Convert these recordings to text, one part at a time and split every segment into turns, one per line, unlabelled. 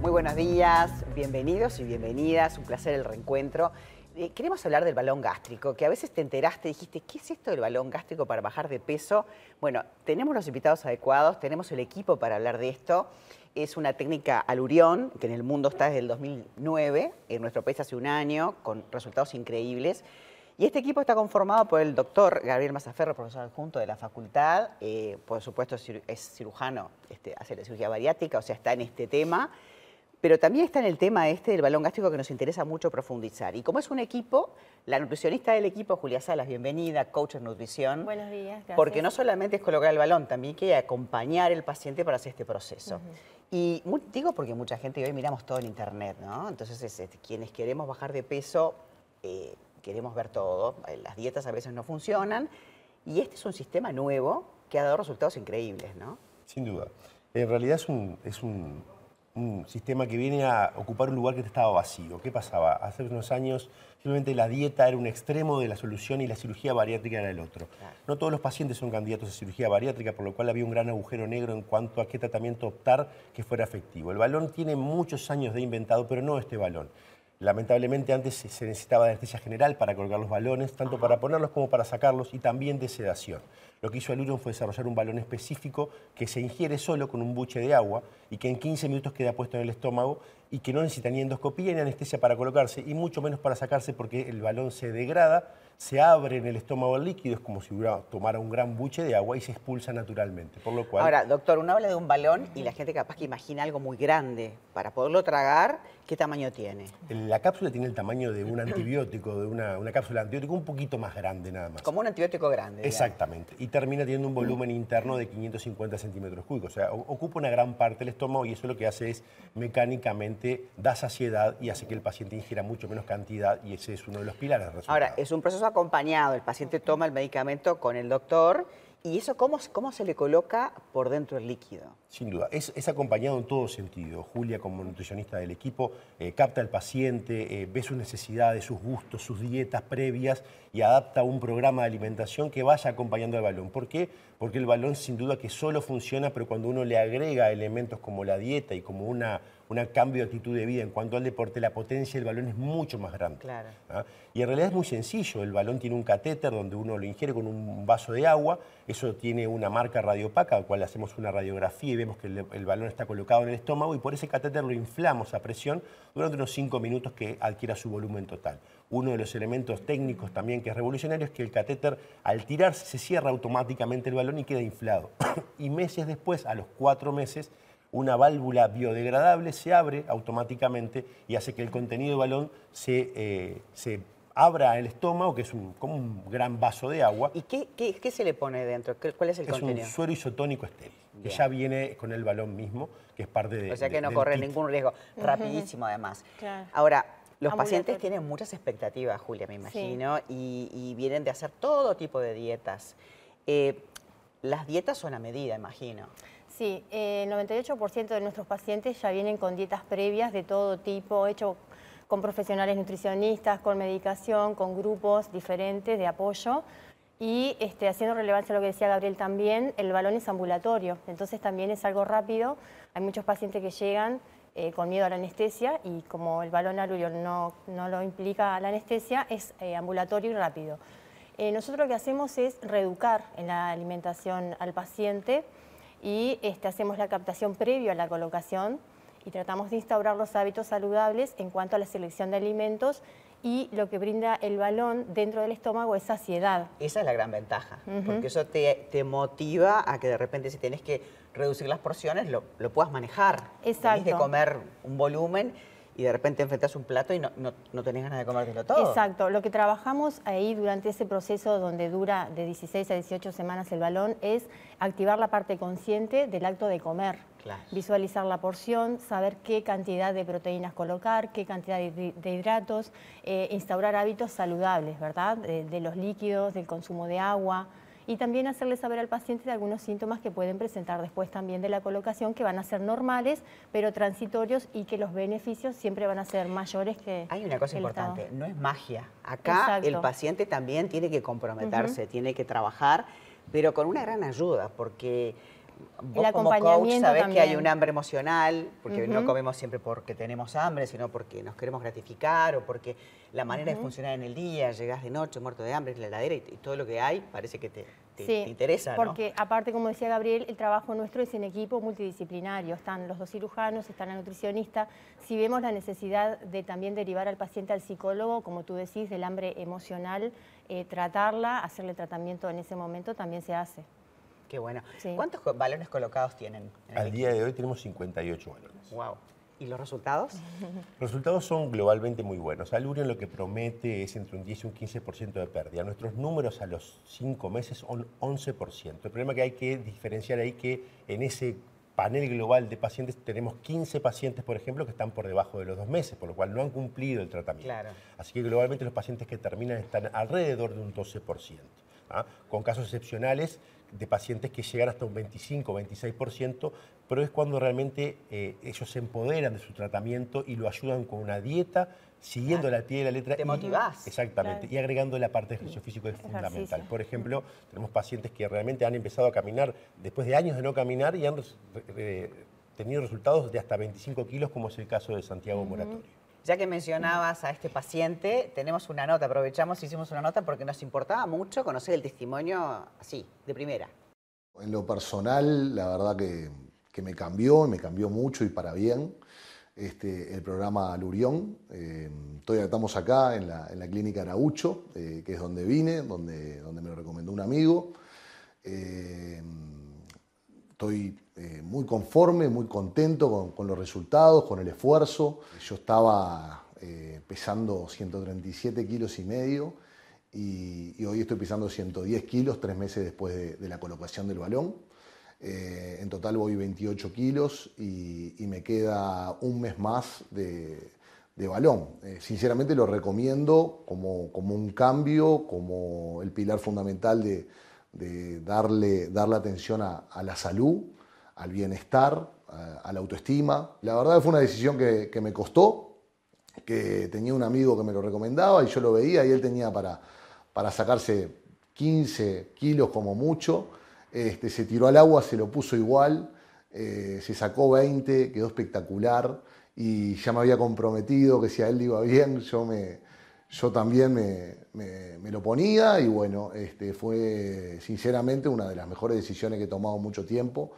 Muy buenos días, bienvenidos y bienvenidas, un placer el reencuentro. Eh, queremos hablar del balón gástrico, que a veces te enteraste, dijiste, ¿qué es esto del balón gástrico para bajar de peso? Bueno, tenemos los invitados adecuados, tenemos el equipo para hablar de esto. Es una técnica alurión, que en el mundo está desde el 2009, en nuestro país hace un año, con resultados increíbles. Y este equipo está conformado por el doctor Gabriel Mazaferro, profesor adjunto de la facultad, eh, por supuesto es cirujano, este, hace la cirugía bariátrica, o sea, está en este tema pero también está en el tema este del balón gástrico que nos interesa mucho profundizar. Y como es un equipo, la nutricionista del equipo, Julia Salas, bienvenida, coach en nutrición.
Buenos días, gracias.
Porque no solamente es colocar el balón, también hay que acompañar al paciente para hacer este proceso. Y digo porque mucha gente hoy miramos todo en internet, ¿no? Entonces, este, quienes queremos bajar de peso, eh, queremos ver todo. Las dietas a veces no funcionan. Y este es un sistema nuevo que ha dado resultados increíbles, ¿no?
Sin duda. En realidad es un, es un un sistema que viene a ocupar un lugar que estaba vacío. ¿Qué pasaba? Hace unos años simplemente la dieta era un extremo de la solución y la cirugía bariátrica era el otro. No todos los pacientes son candidatos a cirugía bariátrica, por lo cual había un gran agujero negro en cuanto a qué tratamiento optar que fuera efectivo. El balón tiene muchos años de inventado, pero no este balón. Lamentablemente antes se necesitaba de anestesia general para colgar los balones, tanto para ponerlos como para sacarlos y también de sedación. Lo que hizo Alurion fue desarrollar un balón específico que se ingiere solo con un buche de agua y que en 15 minutos queda puesto en el estómago y que no necesita ni endoscopía ni anestesia para colocarse y mucho menos para sacarse porque el balón se degrada se abre en el estómago el líquido, es como si hubiera, tomara un gran buche de agua y se expulsa naturalmente. Por lo cual...
Ahora, doctor, uno habla de un balón y la gente capaz que imagina algo muy grande. Para poderlo tragar, ¿qué tamaño tiene?
La cápsula tiene el tamaño de un antibiótico, de una, cápsula de antibiótico un poquito más grande nada más.
Como un antibiótico grande.
Exactamente. Y termina teniendo un volumen interno de 550 centímetros cúbicos. O sea, ocupa una gran parte del estómago y eso lo que hace es mecánicamente da saciedad y hace que el paciente ingiera mucho menos cantidad y ese es uno de los pilares del.
Ahora, es un proceso acompañado, el paciente toma el medicamento con el doctor ¿Y eso cómo, cómo se le coloca por dentro el líquido?
Sin duda, es, acompañado en todo sentido. Julia, como nutricionista del equipo, eh, capta al paciente, eh, ve sus necesidades, sus gustos, sus dietas previas y adapta un programa de alimentación que vaya acompañando al balón. ¿Por qué? Porque el balón sin duda que solo funciona, pero cuando uno le agrega elementos como la dieta y como una, un cambio de actitud de vida en cuanto al deporte, la potencia del balón es mucho más grande.
Claro.
¿ah? Y en realidad es muy sencillo. El balón tiene un catéter donde uno lo ingiere con un vaso de agua. Eso tiene una marca radiopaca, al cual hacemos una radiografía y vemos que el, balón está colocado en el estómago y por ese catéter lo inflamos a presión durante unos 5 minutos que adquiera su volumen total. Uno de los elementos técnicos también que es revolucionario es que el catéter al tirarse se cierra automáticamente el balón y queda inflado. y meses después, a los cuatro meses, una válvula biodegradable se abre automáticamente y hace que el contenido del balón se, eh, se abra el estómago, que es un, como un gran vaso de agua.
¿Y qué, qué, se le pone dentro? ¿Cuál es el contenido?
Es un suero isotónico estéril, que ya viene con el balón mismo, que es parte de...
O sea que no corre ningún riesgo. Rapidísimo además. Ahora, los pacientes tienen muchas expectativas, Julia, me imagino, y, vienen de hacer todo tipo de dietas. Eh, las dietas son a medida, imagino.
Sí, el 98% de nuestros pacientes ya vienen con dietas previas de todo tipo, hecho con profesionales nutricionistas, con medicación, con grupos diferentes de apoyo. Y este, haciendo relevancia a lo que decía Gabriel también, el balón es ambulatorio, entonces también es algo rápido. Hay muchos pacientes que llegan eh, con miedo a la anestesia y como el balón alurio no, lo implica la anestesia, es eh, ambulatorio y rápido. Eh, nosotros lo que hacemos es reeducar en la alimentación al paciente, y este, hacemos la captación previo a la colocación y tratamos de instaurar los hábitos saludables en cuanto a la selección de alimentos y lo que brinda el balón dentro del estómago es saciedad.
Esa es la gran ventaja, porque eso te, te, motiva a que de repente si tienes que reducir las porciones lo, lo puedas manejar.
Exacto.
Tienes que comer un volumen y de repente enfrentas un plato y no, no, tenés ganas de comértelo todo.
Exacto. Lo que trabajamos ahí durante ese proceso donde dura de 16 a 18 semanas el balón es activar la parte consciente del acto de comer. Visualizar la porción, saber qué cantidad de proteínas colocar, qué cantidad de, hidratos, eh, instaurar hábitos saludables, ¿verdad? de los líquidos, del consumo de agua y también hacerle saber al paciente de algunos síntomas que pueden presentar después también de la colocación, que van a ser normales, pero transitorios y que los beneficios siempre van a ser mayores que...
Hay una cosa importante, no es magia. Acá el paciente también tiene que comprometerse, tiene que trabajar, pero con una gran ayuda, porque vos
El
como coach sabés que hay un hambre emocional, porque no comemos siempre porque tenemos hambre, sino porque nos queremos gratificar o porque la manera de funcionar en el día, llegás de noche muerto de hambre, en la heladera y, y todo lo que hay parece que te, te-
Sí,
te interesa, ¿no?
Porque aparte, como decía Gabriel, el trabajo nuestro es en equipo multidisciplinario. Están los dos cirujanos, está la nutricionista. Si vemos la necesidad de también derivar al paciente al psicólogo, como tú decís, del hambre emocional, eh, tratarla, hacerle tratamiento en ese momento también se hace.
Qué bueno.
Sí.
¿Cuántos balones colocados tienen? en el
Al día de hoy tenemos 58 balones.
Wow. ¿Y los resultados?
Los resultados son globalmente muy buenos. Alurion lo que promete es entre un 10 y un 15% de pérdida. Nuestros números a los 5 meses son 11%. El problema que hay que diferenciar ahí que en ese panel global de pacientes tenemos 15 pacientes, por ejemplo, que están por debajo de los dos meses, por lo cual no han cumplido el tratamiento.
Claro.
Así que globalmente los pacientes que terminan están alrededor de un 12%, ¿ah? con casos excepcionales de pacientes que llegan hasta un 25, 26%, pero es cuando realmente eh, ellos se empoderan de su tratamiento y lo ayudan con una dieta, siguiendo la pie de la letra.
Te
y-
motivás.
Exactamente,
Claro.
y agregando la parte de ejercicio físico es
Ejercicio.
fundamental. Por ejemplo, tenemos pacientes que realmente han empezado a caminar después de años de no caminar y han eh, tenido resultados de hasta 25 kilos, como es el caso de Santiago Moratorio.
Ya que mencionabas a este paciente, tenemos una nota, aprovechamos y hicimos una nota porque nos importaba mucho conocer el testimonio así, de primera.
En lo personal, la verdad que, que me cambió, me cambió mucho y para bien, este, el programa Lurión. Eh, todavía estamos acá en la, en la clínica Araucho, eh, que es donde vine, donde, donde me lo recomendó un amigo. Eh, estoy eh, muy conforme, muy contento con, los resultados, con el esfuerzo. Yo estaba eh, pesando 137 kilos y medio y, hoy estoy pesando 110 kilos tres meses después de, la colocación del balón. Eh, en total voy 28 kilos y, me queda un mes más de, de balón. Sinceramente lo recomiendo como, como un cambio, como el pilar fundamental de, de darle, darle atención a, la salud, al bienestar, a, a la autoestima. La verdad fue una decisión que, que me costó, que tenía un amigo que me lo recomendaba y yo lo veía y él tenía para, para sacarse 15 kilos como mucho. Este, se tiró al agua, se lo puso igual, eh, se sacó 20, quedó espectacular y ya me había comprometido que si a él le iba bien, yo, me, yo también me, me- lo ponía y bueno, este, fue sinceramente una de las mejores decisiones que he tomado mucho tiempo.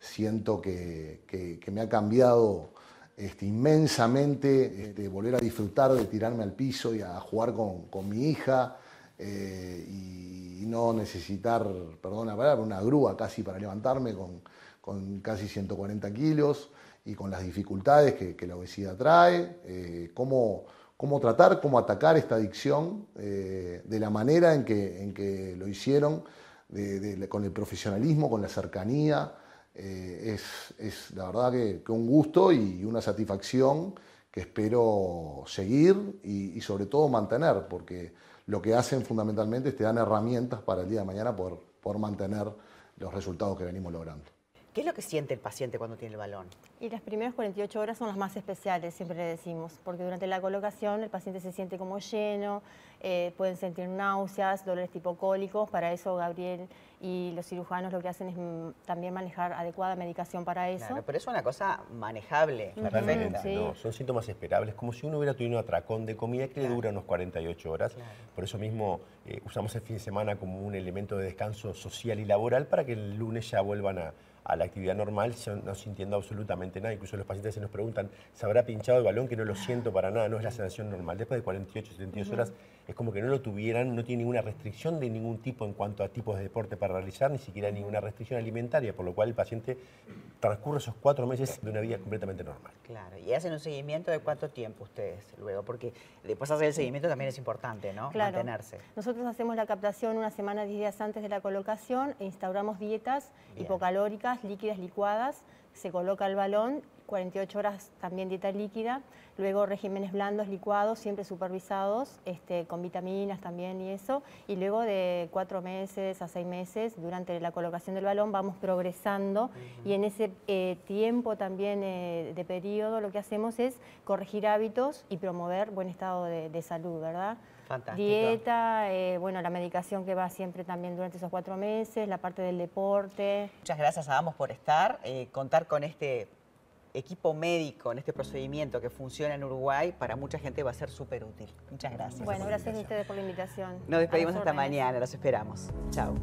Siento que, que- me ha cambiado este, inmensamente este, volver a disfrutar de tirarme al piso y a jugar con, con mi hija eh, y, no necesitar, perdón la palabra, una grúa casi para levantarme con, con casi 140 kilos y con las dificultades que, que la obesidad trae, eh, cómo, cómo tratar, cómo atacar esta adicción eh, de la manera en que, lo hicieron, con el profesionalismo, con la cercanía. Eh, es, la verdad que, un gusto y una satisfacción que espero seguir y, y sobre todo mantener, porque lo que hacen fundamentalmente es te dan herramientas para el día de mañana poder, poder mantener los resultados que venimos logrando.
¿Qué es lo que siente el paciente cuando tiene el balón?
Y las primeras 48 horas son las más especiales, siempre le decimos, porque durante la colocación el paciente se siente como lleno, eh, pueden sentir náuseas, dolores tipo cólicos, para eso Gabriel y los cirujanos lo que hacen es mm, también manejar adecuada medicación para eso.
Claro, pero es una cosa manejable,
sí.
no, son síntomas esperables, como si uno hubiera tenido un atracón de comida que le dura unos 48 horas.
Claro.
Por eso mismo eh, usamos el fin de semana como un elemento de descanso social y laboral para que el lunes ya vuelvan a, a la actividad normal, sin- no sintiendo absolutamente nada. Incluso los pacientes se nos preguntan, ¿se habrá pinchado el balón? Que no lo siento para nada, no es la sensación normal. Después de 48, 72 horas es como que no lo tuvieran, no tiene ninguna restricción de ningún tipo en cuanto a tipos de deporte para realizar, ni siquiera ninguna restricción alimentaria, por lo cual el paciente transcurre esos cuatro meses de una vida completamente normal.
Claro, y hacen un seguimiento de cuánto tiempo ustedes luego, porque después hacer el seguimiento también es importante, ¿no?
Claro.
Mantenerse.
Nosotros hacemos la captación una semana, 10 días antes de la colocación e instauramos dietas
Bien.
hipocalóricas, líquidas, licuadas. Se coloca el balón, 48 horas también dieta líquida. Luego regímenes blandos, licuados, siempre supervisados, este, con vitaminas también y eso. Y luego de cuatro meses a seis meses, durante la colocación del balón, vamos progresando. Y en ese eh, tiempo también eh, de periodo lo que hacemos es corregir hábitos y promover buen estado de, de salud, ¿verdad? Dieta, eh, bueno, la medicación que va siempre también durante esos cuatro meses, la parte del deporte.
Muchas gracias a ambos por estar, eh, contar con este equipo médico en este procedimiento que funciona en Uruguay, para mucha gente va a ser súper útil. Muchas gracias.
Bueno, gracias a ustedes por la invitación.
Nos despedimos hasta mañana, los esperamos. Chao.